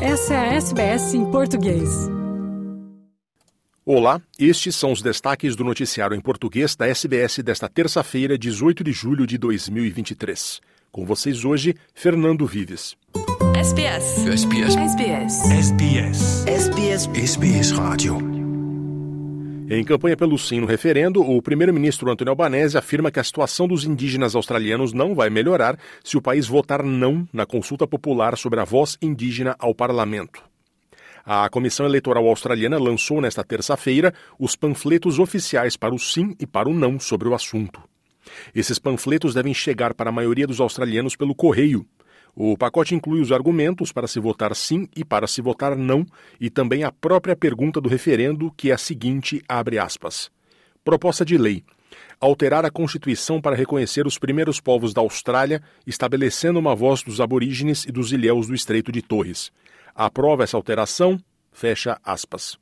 Essa é a SBS em português. Olá, estes são os destaques do noticiário em português da SBS desta terça-feira, 18 de julho de 2023. Com vocês hoje, Fernando Vives. SBS. SBS. SBS. SBS. SBS. SBS Rádio. Em campanha pelo sim no referendo, o primeiro-ministro Antônio Albanese afirma que a situação dos indígenas australianos não vai melhorar se o país votar não na consulta popular sobre a voz indígena ao parlamento. A Comissão Eleitoral Australiana lançou nesta terça-feira os panfletos oficiais para o sim e para o não sobre o assunto. Esses panfletos devem chegar para a maioria dos australianos pelo correio, o pacote inclui os argumentos para se votar sim e para se votar não, e também a própria pergunta do referendo, que é a seguinte, abre aspas. Proposta de lei. Alterar a Constituição para reconhecer os primeiros povos da Austrália, estabelecendo uma voz dos aborígenes e dos ilhéus do Estreito de Torres. Aprova essa alteração? Fecha aspas.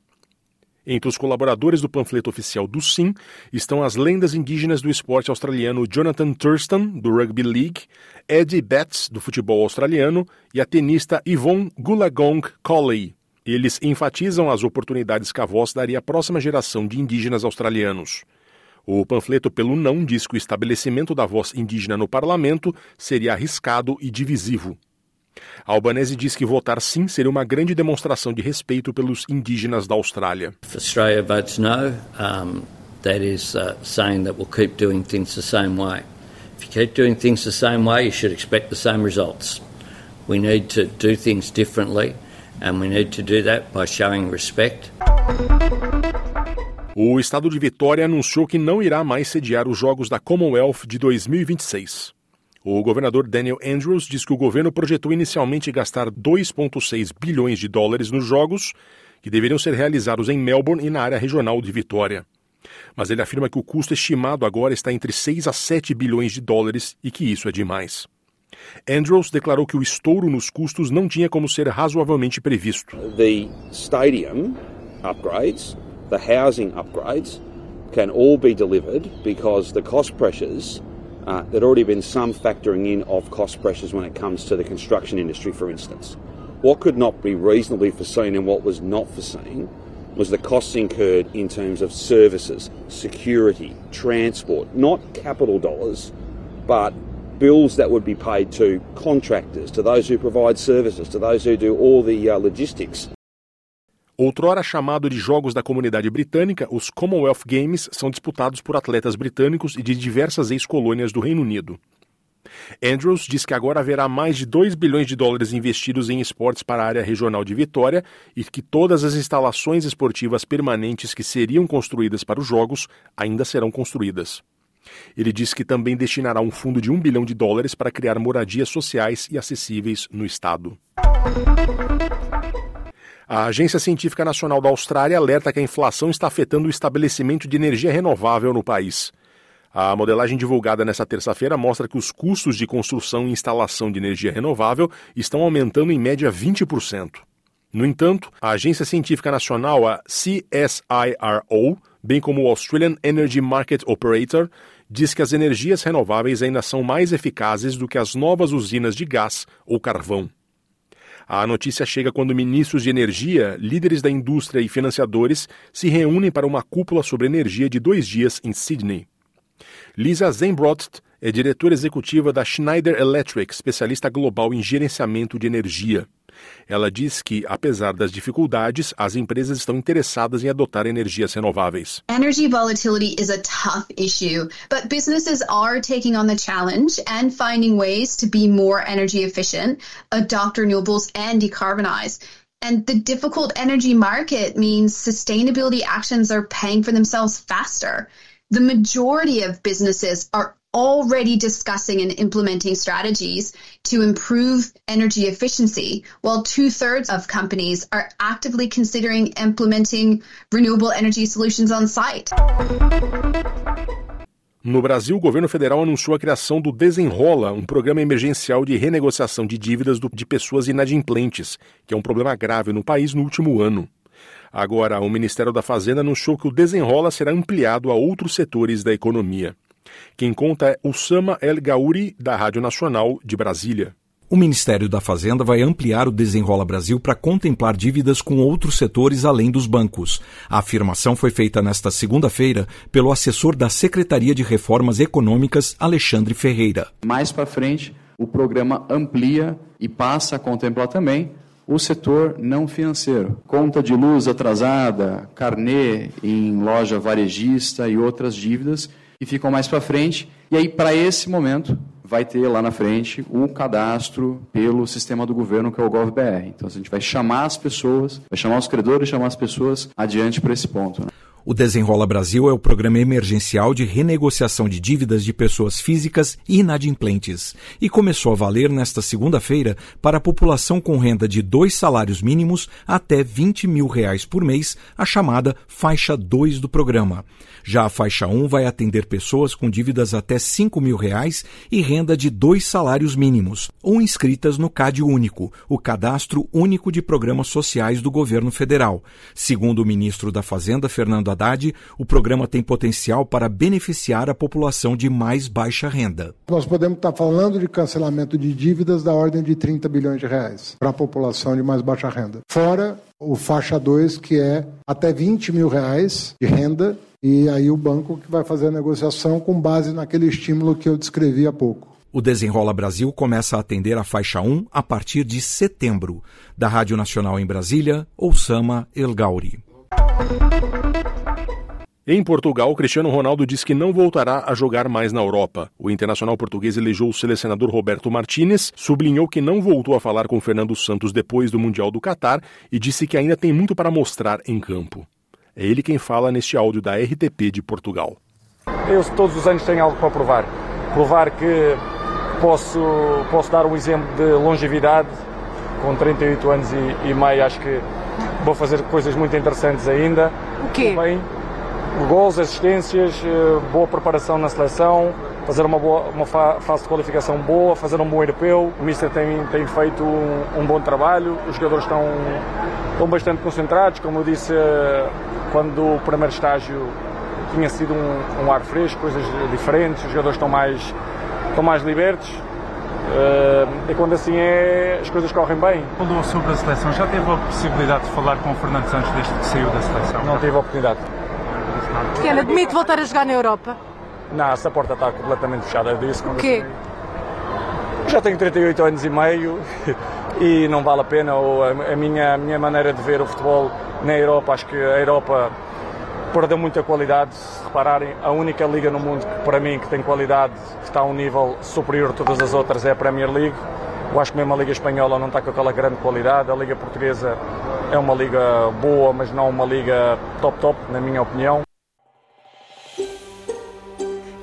Entre os colaboradores do panfleto oficial do Sim estão as lendas indígenas do esporte australiano Jonathan Thurston, do Rugby League, Eddie Betts, do futebol australiano, e a tenista Yvonne Gulagong Colley. Eles enfatizam as oportunidades que a voz daria à próxima geração de indígenas australianos. O panfleto pelo não diz que o estabelecimento da voz indígena no parlamento seria arriscado e divisivo. Albanese diz que votar sim seria uma grande demonstração de respeito pelos indígenas da Austrália. If Australia votes no, um, that is uh, saying that we'll keep doing things the same way. If you keep doing things the same way, you should expect the same results. We need to do things differently, and we need to do that by showing respect. O estado de Vitória anunciou que não irá mais sediar os Jogos da Commonwealth de 2026. O governador Daniel Andrews diz que o governo projetou inicialmente gastar 2,6 bilhões de dólares nos jogos, que deveriam ser realizados em Melbourne e na área regional de Vitória. Mas ele afirma que o custo estimado agora está entre 6 a 7 bilhões de dólares e que isso é demais. Andrews declarou que o estouro nos custos não tinha como ser razoavelmente previsto. The stadium upgrades, the housing upgrades can all be delivered because the cost pressures uh, there'd already been some factoring in of cost pressures when it comes to the construction industry, for instance. What could not be reasonably foreseen and what was not foreseen was the costs incurred in terms of services, security, transport, not capital dollars, but bills that would be paid to contractors, to those who provide services, to those who do all the uh, logistics Outrora chamado de Jogos da Comunidade Britânica, os Commonwealth Games são disputados por atletas britânicos e de diversas ex-colônias do Reino Unido. Andrews diz que agora haverá mais de 2 bilhões de dólares investidos em esportes para a área regional de Vitória e que todas as instalações esportivas permanentes que seriam construídas para os Jogos ainda serão construídas. Ele diz que também destinará um fundo de 1 bilhão de dólares para criar moradias sociais e acessíveis no estado. A Agência Científica Nacional da Austrália alerta que a inflação está afetando o estabelecimento de energia renovável no país. A modelagem divulgada nesta terça-feira mostra que os custos de construção e instalação de energia renovável estão aumentando em média 20%. No entanto, a Agência Científica Nacional, a CSIRO, bem como o Australian Energy Market Operator, diz que as energias renováveis ainda são mais eficazes do que as novas usinas de gás ou carvão. A notícia chega quando ministros de energia, líderes da indústria e financiadores se reúnem para uma cúpula sobre energia de dois dias em Sydney. Lisa Zenbrot é diretora executiva da Schneider Electric, especialista global em gerenciamento de energia. Ela diz que, apesar das dificuldades, as empresas estão interessadas em adotar energias renováveis. Energy volatility is a tough issue, but businesses are taking on the challenge and finding ways to be more energy efficient, adopt renewables, and decarbonize. And the difficult energy market means sustainability actions are paying for themselves faster. The majority of businesses are already discussing and implementing strategies to improve energy efficiency, while two thirds of companies are actively considering implementing renewable energy solutions on site. No Brasil, o governo federal anunciou a criação do Desenrola, um programa emergencial de renegociação de dívidas de pessoas inadimplentes, que é um problema grave no país no último ano. Agora, o Ministério da Fazenda anunciou que o Desenrola será ampliado a outros setores da economia. Quem conta é Usama El Gauri, da Rádio Nacional de Brasília. O Ministério da Fazenda vai ampliar o Desenrola Brasil para contemplar dívidas com outros setores além dos bancos. A afirmação foi feita nesta segunda-feira pelo assessor da Secretaria de Reformas Econômicas, Alexandre Ferreira. Mais para frente, o programa amplia e passa a contemplar também o setor não financeiro. Conta de luz atrasada, carnê em loja varejista e outras dívidas que ficam mais para frente. E aí, para esse momento, vai ter lá na frente o cadastro pelo sistema do governo que é o GovBR. Então a gente vai chamar as pessoas, vai chamar os credores, chamar as pessoas adiante para esse ponto. Né? O Desenrola Brasil é o programa emergencial de renegociação de dívidas de pessoas físicas e inadimplentes e começou a valer nesta segunda-feira para a população com renda de dois salários mínimos até 20 mil reais por mês, a chamada faixa 2 do programa. Já a faixa 1 vai atender pessoas com dívidas até 5 mil reais e renda de dois salários mínimos, ou inscritas no CAD Único, o Cadastro Único de Programas Sociais do Governo Federal. Segundo o ministro da Fazenda, Fernando Haddad, o programa tem potencial para beneficiar a população de mais baixa renda. Nós podemos estar falando de cancelamento de dívidas da ordem de 30 bilhões de reais para a população de mais baixa renda. Fora o faixa 2, que é até 20 mil reais de renda, e aí o banco que vai fazer a negociação com base naquele estímulo que eu descrevi há pouco. O Desenrola Brasil começa a atender a faixa 1 a partir de setembro. Da Rádio Nacional em Brasília, Oussama El Gauri. Em Portugal, Cristiano Ronaldo diz que não voltará a jogar mais na Europa. O internacional português elegeu o selecionador Roberto Martinez, sublinhou que não voltou a falar com Fernando Santos depois do Mundial do Catar e disse que ainda tem muito para mostrar em campo. É ele quem fala neste áudio da RTP de Portugal. Eu todos os anos tenho algo para provar. Provar que posso, posso dar um exemplo de longevidade. Com 38 anos e, e meio, acho que vou fazer coisas muito interessantes ainda. O quê? Bem, gols, assistências, eh, boa preparação na seleção, fazer uma, boa, uma fase de qualificação boa, fazer um bom europeu. O Mister tem, tem feito um, um bom trabalho, os jogadores estão, estão bastante concentrados. Como eu disse, eh, quando o primeiro estágio tinha sido um, um ar fresco, coisas diferentes, os jogadores estão mais, estão mais libertos. Uh, e quando assim é, as coisas correm bem. Falou sobre a seleção, já teve a possibilidade de falar com o Fernando Santos desde que saiu da seleção? Não tive a oportunidade. Pequena, admite voltar a jogar na Europa? Não, essa porta está completamente fechada. Eu disse O quê? Já tenho 38 anos e meio e não vale a pena. A minha, a minha maneira de ver o futebol na Europa, acho que a Europa perdeu muita qualidade. Se repararem, a única liga no mundo que, para mim, que tem qualidade, que está a um nível superior a todas as outras, é a Premier League. Eu acho que mesmo a Liga Espanhola não está com aquela grande qualidade. A Liga Portuguesa é uma liga boa, mas não uma liga top-top, na minha opinião.